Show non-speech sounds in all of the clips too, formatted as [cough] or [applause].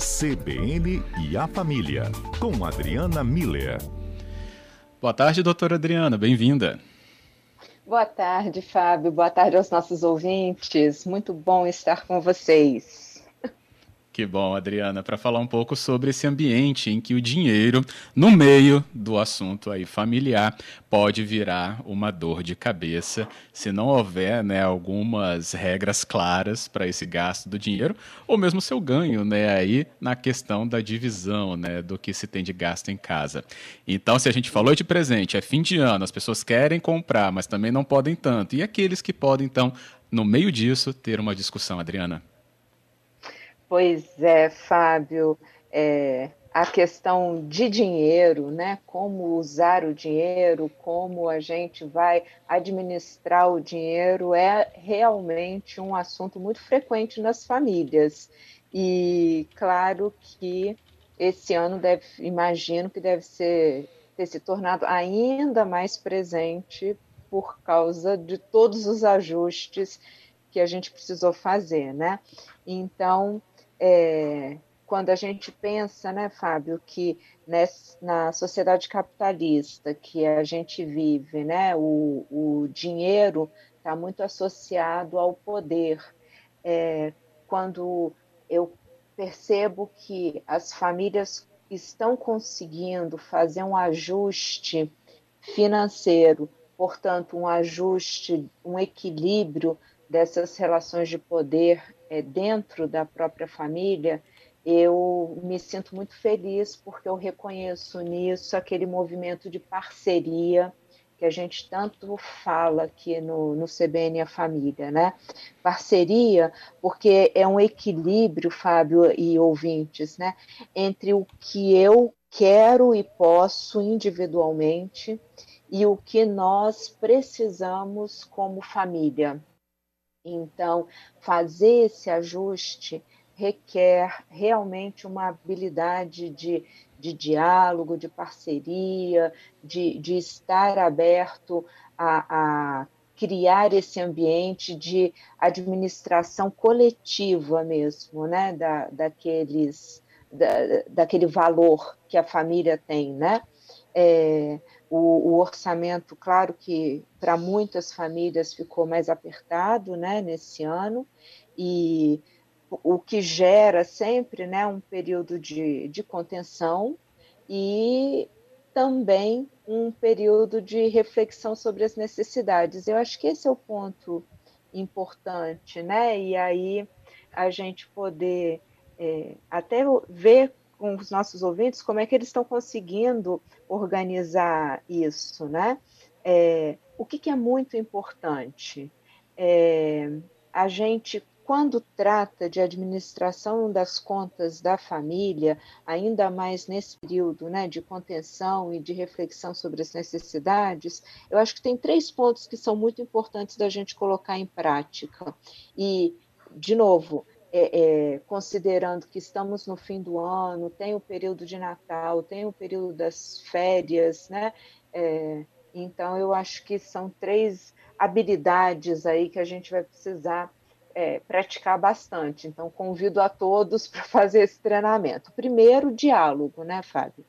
CBN e a Família, com Adriana Miller. Boa tarde, doutora Adriana, bem-vinda. Boa tarde, Fábio. Boa tarde aos nossos ouvintes. Muito bom estar com vocês. Que bom, Adriana, para falar um pouco sobre esse ambiente em que o dinheiro, no meio do assunto aí familiar, pode virar uma dor de cabeça se não houver, né, algumas regras claras para esse gasto do dinheiro, ou mesmo seu ganho, né, aí na questão da divisão, né, do que se tem de gasto em casa. Então, se a gente falou de presente, é fim de ano, as pessoas querem comprar, mas também não podem tanto. E aqueles que podem, então, no meio disso, ter uma discussão, Adriana? Pois é, Fábio, é, a questão de dinheiro, né? Como usar o dinheiro, como a gente vai administrar o dinheiro, é realmente um assunto muito frequente nas famílias. E claro que esse ano deve, imagino que deve ser ter se tornado ainda mais presente por causa de todos os ajustes que a gente precisou fazer, né? Então, é, quando a gente pensa, né, Fábio, que nessa, na sociedade capitalista que a gente vive, né, o, o dinheiro está muito associado ao poder. É, quando eu percebo que as famílias estão conseguindo fazer um ajuste financeiro, portanto, um ajuste, um equilíbrio dessas relações de poder é, dentro da própria família, eu me sinto muito feliz porque eu reconheço nisso aquele movimento de parceria que a gente tanto fala aqui no, no CBN a Família, né? Parceria, porque é um equilíbrio, Fábio e ouvintes, né? Entre o que eu quero e posso individualmente e o que nós precisamos como família. Então, fazer esse ajuste requer realmente uma habilidade de, de diálogo, de parceria, de, de estar aberto a, a criar esse ambiente de administração coletiva mesmo, né, da, daqueles, da, daquele valor que a família tem, né? É, o, o, orçamento, claro que para muitas famílias ficou mais apertado né, nesse ano, e o que gera sempre né, um período de, de contenção e também um período de reflexão sobre as necessidades. Eu acho que esse é o ponto importante, né? E aí a gente poder é, até ver com os nossos ouvintes como é que eles estão conseguindo organizar isso, né? É, o que, que, é muito importante? É, a gente, quando trata de administração das contas da família, ainda mais nesse período né, de contenção e de reflexão sobre as necessidades, eu acho que tem três pontos que são muito importantes da gente colocar em prática. E, de novo, é, é, considerando que estamos no fim do ano, tem o período de Natal, tem o período das férias, né? É, então, eu acho que são três habilidades aí que a gente vai precisar é, praticar bastante. Então, convido a todos [laughs] para fazer esse treinamento. Primeiro, diálogo, né, Fábio?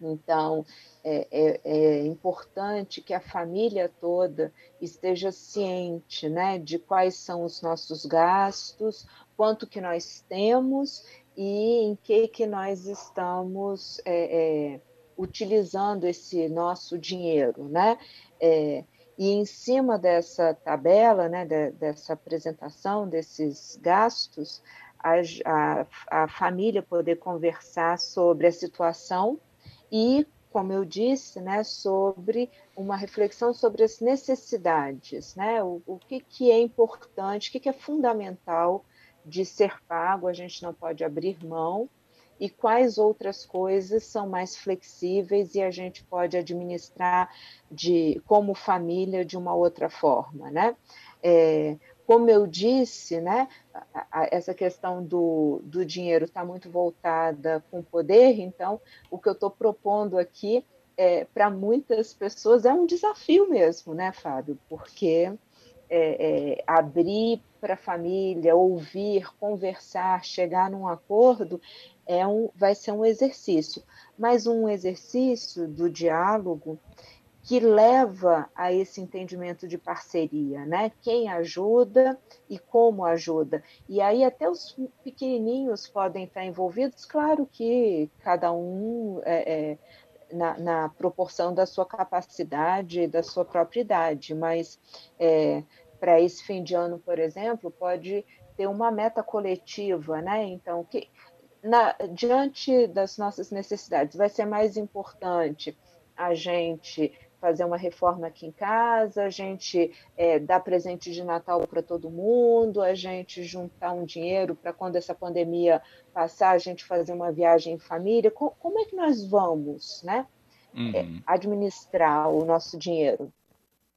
Então, é, é, é, importante que a família toda esteja ciente né, de quais são os nossos gastos, quanto que nós temos e em que, que nós estamos é, é utilizando esse nosso dinheiro. Né? É, e em cima dessa tabela, né, de, dessa apresentação desses gastos, a, a, a família poder conversar sobre a situação e, como eu disse, né, sobre uma reflexão sobre as necessidades, né, o, o que, que é importante, o que, que é fundamental de ser pago, a gente não pode abrir mão, e quais outras coisas são mais flexíveis e a gente pode administrar de como família de uma outra forma, né? É, como eu disse, né, essa questão do, do dinheiro está muito voltada com o poder, então o que eu estou propondo aqui é, para muitas pessoas é um desafio mesmo, né, Fábio? Porque é, é, abrir para a família, ouvir, conversar, chegar num acordo, é um, vai ser um exercício, mas um exercício do diálogo que leva a esse entendimento de parceria, né? Quem ajuda e como ajuda. E aí até os pequenininhos podem estar envolvidos, claro que cada um é, é, na, na, proporção da sua capacidade, da sua própria idade, mas é, para esse fim de ano, por exemplo, pode ter uma meta coletiva, né? Então, que, na, diante das nossas necessidades, vai ser mais importante a gente fazer uma reforma aqui em casa, a gente é, dar presente de Natal para todo mundo, a gente juntar um dinheiro para quando essa pandemia passar, a gente fazer uma viagem em família. Como, como é que nós vamos né, uhum. é, administrar o nosso dinheiro?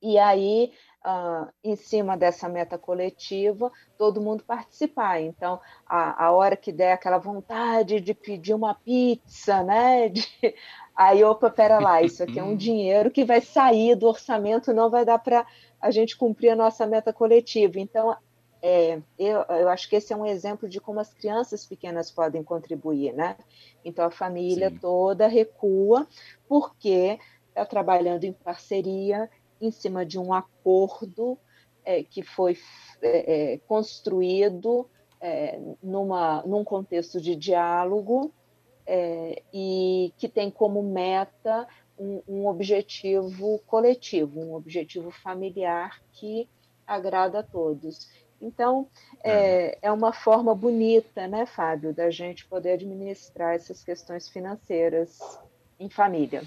E aí Uh, em cima dessa meta coletiva, todo mundo participar. Então, a, a hora que der aquela vontade de pedir uma pizza, né? [laughs] De, aí, opa, pera lá, isso aqui é um dinheiro que vai sair do orçamento, não vai dar para a gente cumprir a nossa meta coletiva. Então, é, eu, eu, acho que esse é um exemplo de como as crianças pequenas podem contribuir, né? Então, a família Sim. toda recua, porque está trabalhando em parceria em cima de um acordo é, que foi é, é, construído é, numa, num contexto de diálogo é, e que tem como meta um, um, objetivo coletivo, um objetivo familiar que agrada a todos. Então, é, é uma forma bonita, né, Fábio, da gente poder administrar essas questões financeiras em família.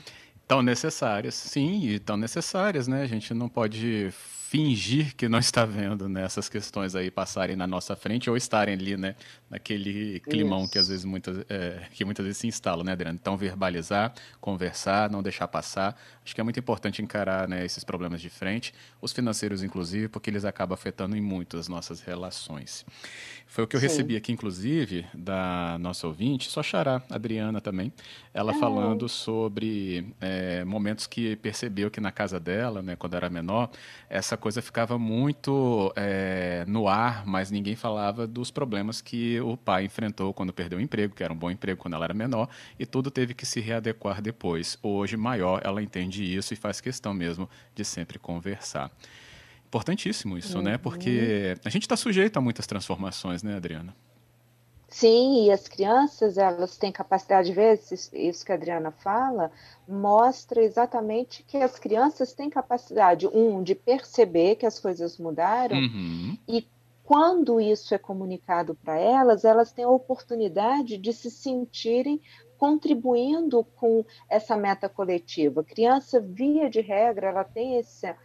Tão necessárias, sim, e tão necessárias, né? A gente não pode fingir que não está vendo né, essas questões aí passarem na nossa frente ou estarem ali, né, naquele climão Isso. que às vezes muitas, é, que muitas vezes se instala, né, Adriano? Então, verbalizar, conversar, não deixar passar. Acho que é muito importante encarar né, esses problemas de frente, os financeiros, inclusive, porque eles acabam afetando em muito as nossas relações. Foi o que eu Sim. recebi aqui, inclusive, da nossa ouvinte, só xará, Adriana também, ela falando sobre é, momentos que percebeu que na casa dela, né, quando era menor, essa coisa ficava muito é, no ar, mas ninguém falava dos problemas que o pai enfrentou quando perdeu o emprego, que era um bom emprego quando ela era menor, e tudo teve que se readequar depois. Hoje, maior, ela entende isso e faz questão mesmo de sempre conversar. Importantíssimo isso, uhum. né? Porque a gente está sujeito a muitas transformações, né, Adriana? Sim, e as crianças, elas têm capacidade de ver, isso que a Adriana fala, mostra exatamente que as crianças têm capacidade, um, de perceber que as coisas mudaram, uhum. e quando isso é comunicado para elas, elas têm a oportunidade de se sentirem contribuindo com essa meta coletiva. Criança, via de regra, ela tem esse, é,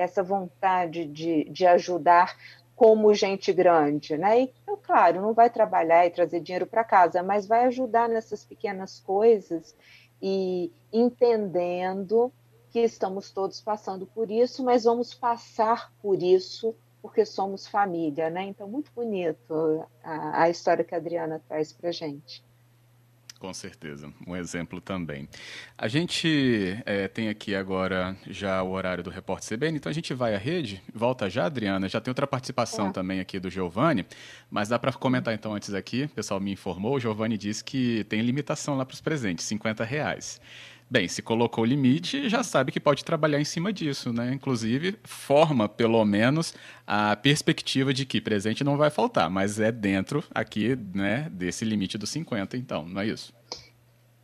essa vontade de, de ajudar como gente grande, né? E, então, claro, não vai trabalhar e trazer dinheiro para casa, mas vai ajudar nessas pequenas coisas e entendendo que estamos todos passando por isso, mas vamos passar por isso porque somos família, né? Então, muito bonito a, a história que a Adriana traz para gente. Com certeza, um exemplo também. A gente é, tem aqui agora já o horário do Repórter CBN, então a gente vai à rede, volta já, Adriana. Já tem outra participação é. também aqui do Giovanni, mas dá para comentar então antes aqui. O pessoal me informou, o Giovanni disse que tem limitação lá para os presentes, 50 reais. Bem, se colocou o limite, já sabe que pode trabalhar em cima disso, né? Inclusive, forma, pelo menos, a perspectiva de que presente não vai faltar, mas é dentro aqui, né, desse limite dos 50, então, não é isso?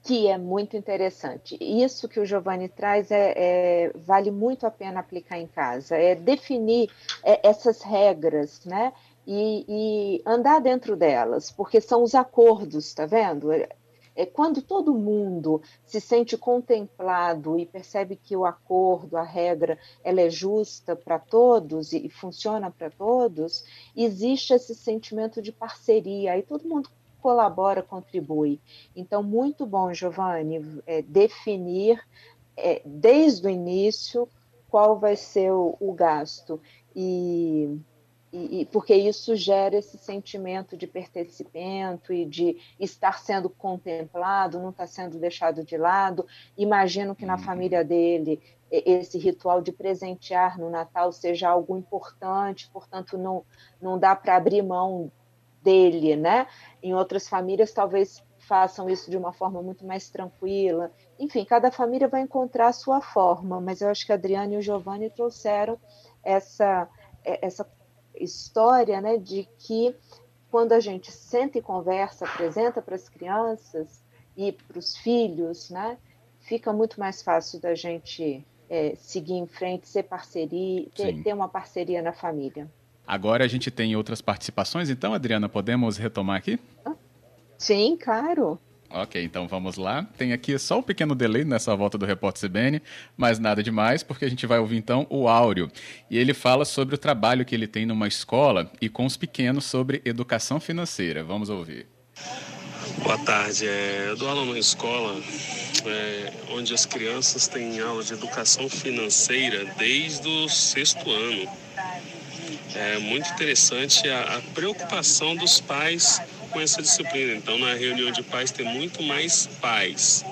Que é muito interessante. Isso que o Giovanni traz é, é vale muito a pena aplicar em casa, é definir é, essas regras, né? E, e, andar dentro delas, porque são os acordos, tá vendo? É quando todo mundo se sente contemplado e percebe que o acordo, a regra, ela é justa para todos e, e funciona para todos, existe esse sentimento de parceria, aí todo mundo colabora, contribui. Então, muito bom, Giovanni, é, definir é, desde o início qual vai ser o, o gasto. E e, e, porque isso gera esse sentimento de pertencimento e de estar sendo contemplado, não estar sendo deixado de lado. Imagino que na uhum. família dele esse ritual de presentear no Natal seja algo importante, portanto não, não dá para abrir mão dele, né? Em outras famílias talvez façam isso de uma forma muito mais tranquila. Enfim, cada família vai encontrar a sua forma, mas eu acho que a Adriana e o Giovanni trouxeram essa essa história né, de que quando a gente senta e conversa, apresenta para as crianças e para os filhos, né, fica muito mais fácil da gente é, seguir em frente, ser parceria, ter, ter uma parceria na família. Agora a gente tem outras participações, então, Adriana, podemos retomar aqui? Sim, claro. Ok, então vamos lá. Tem aqui só um pequeno delay nessa volta do Repórter CBN, mas nada demais, porque a gente vai ouvir então o Áureo. E ele fala sobre o trabalho que ele tem numa escola e com os pequenos sobre educação financeira. Vamos ouvir. Boa tarde. É, eu dou aula numa escola é, onde as crianças têm aula de educação financeira desde o sexto ano. É muito interessante a, a preocupação dos pais com essa disciplina. Então, na reunião de pais, tem muito mais pais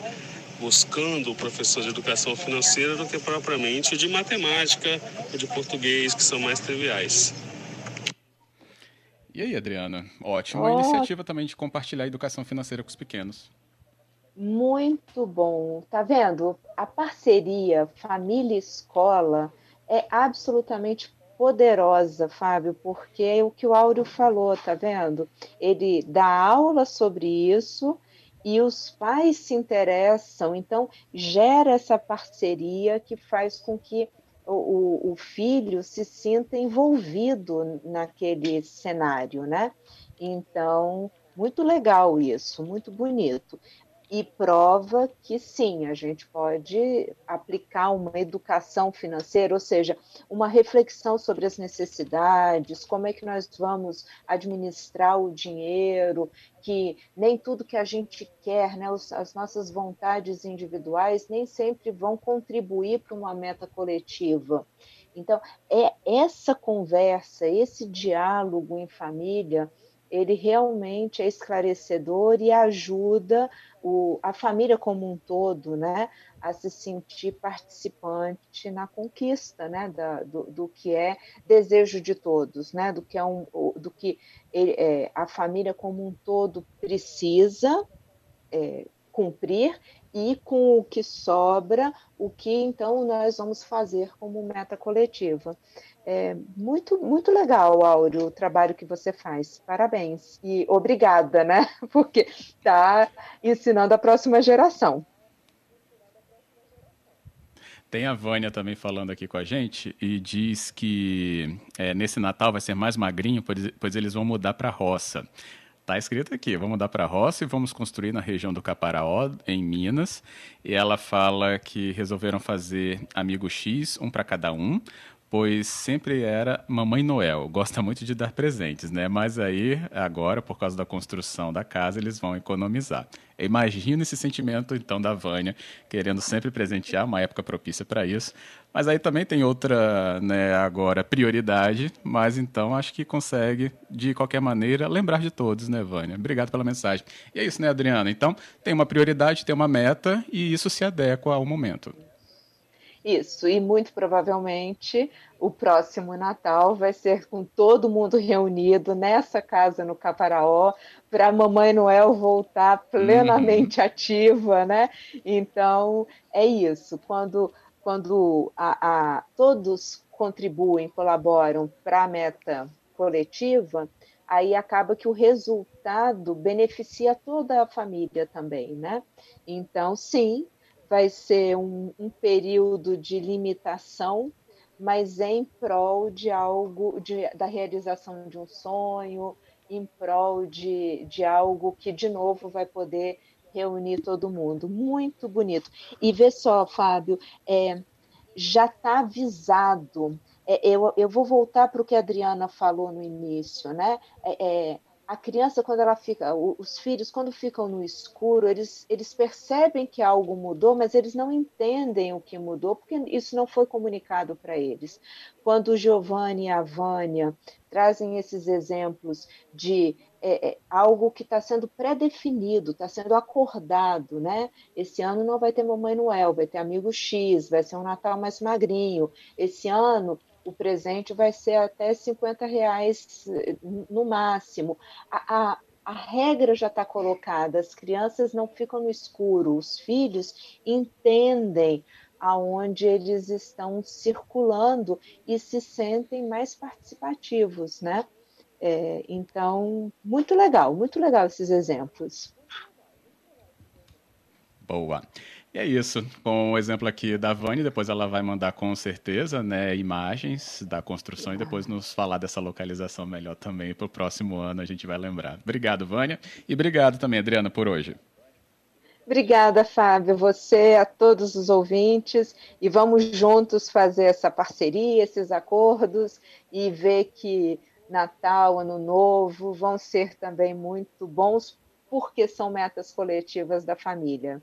buscando o professor de educação financeira do que propriamente de matemática ou de português, que são mais triviais. E aí, Adriana? Ótima oh. iniciativa também de compartilhar a educação financeira com os pequenos. Muito bom. Tá vendo? A parceria família-escola é absolutamente poderosa, Fábio, porque é o que o Áureo falou, tá vendo? Ele dá aula sobre isso e os pais se interessam, então gera essa parceria que faz com que o, o filho se sinta envolvido naquele cenário, né? Então, muito legal isso, muito bonito e prova que sim, a gente pode aplicar uma educação financeira, ou seja, uma reflexão sobre as necessidades, como é que nós vamos administrar o dinheiro, que nem tudo que a gente quer, né, as nossas vontades individuais, nem sempre vão contribuir para uma meta coletiva. Então, é essa conversa, esse diálogo em família, ele realmente é esclarecedor e ajuda o, a família como um todo, né, a se sentir participante na conquista, né, da, do, do, que é desejo de todos, né, do que é um, do que é, a família como um todo precisa é, cumprir e com o que sobra, o que então nós vamos fazer como meta coletiva. É muito, muito legal, Áureo, o trabalho que você faz. Parabéns. E obrigada, né? [laughs] Porque está ensinando a próxima geração. Tem a Vânia também falando aqui com a gente e diz que é, nesse Natal vai ser mais magrinho, pois, pois eles vão mudar para a roça. Tá escrito aqui, vamos mudar para a roça e vamos construir na região do Caparaó, em Minas. E ela fala que resolveram fazer amigo X, um para cada um, pois sempre era Mamãe Noel. Gosta muito de dar presentes, né? Mas aí, agora, por causa da construção da casa, eles vão economizar. Imagina esse sentimento, então, da Vânia, querendo sempre presentear, uma época propícia para isso. Mas aí também tem outra, né, agora, prioridade, mas então acho que consegue, de qualquer maneira, lembrar de todos, né, Vânia? Obrigado pela mensagem. E é isso, né, Adriana? Então, tem uma prioridade, tem uma meta, e isso se adequa ao momento. Isso, e muito provavelmente o próximo Natal vai ser com todo mundo reunido nessa casa no Caparaó, para a Mamãe Noel voltar plenamente uhum. ativa, né? Então, é isso. Quando, quando a, a todos contribuem, colaboram para a meta coletiva, aí acaba que o resultado beneficia toda a família também, né? Então, sim, vai ser um, um período de limitação, mas em prol de algo, de, da realização de um sonho, em prol de, de algo que, de novo, vai poder reunir todo mundo. Muito bonito. E vê só, Fábio, é, já está avisado. É, eu, eu vou voltar para o que a Adriana falou no início, né? É, é a criança, quando ela fica, os filhos, quando ficam no escuro, eles, eles percebem que algo mudou, mas eles não entendem o que mudou, porque isso não foi comunicado para eles. Quando o Giovanni e a Vânia trazem esses exemplos de é, é, algo que está sendo pré-definido, está sendo acordado, né? Esse ano não vai ter Mamãe Noel, vai ter Amigo X, vai ser um Natal mais magrinho. Esse ano o presente vai ser até 50 reais no máximo. A, a, a regra já está colocada, as crianças não ficam no escuro, os filhos entendem aonde eles estão circulando e se sentem mais participativos, né? É, então, muito legal, muito legal esses exemplos. Boa. E é isso. Com o exemplo aqui da Vânia, depois ela vai mandar com certeza né, imagens da construção e depois nos falar dessa localização melhor também para o próximo ano a gente vai lembrar. Obrigado, Vânia. E obrigado também, Adriana, por hoje. Obrigada, Fábio, você, a todos os ouvintes, e vamos juntos fazer essa parceria, esses acordos e ver que Natal, Ano Novo vão ser também muito bons, porque são metas coletivas da família.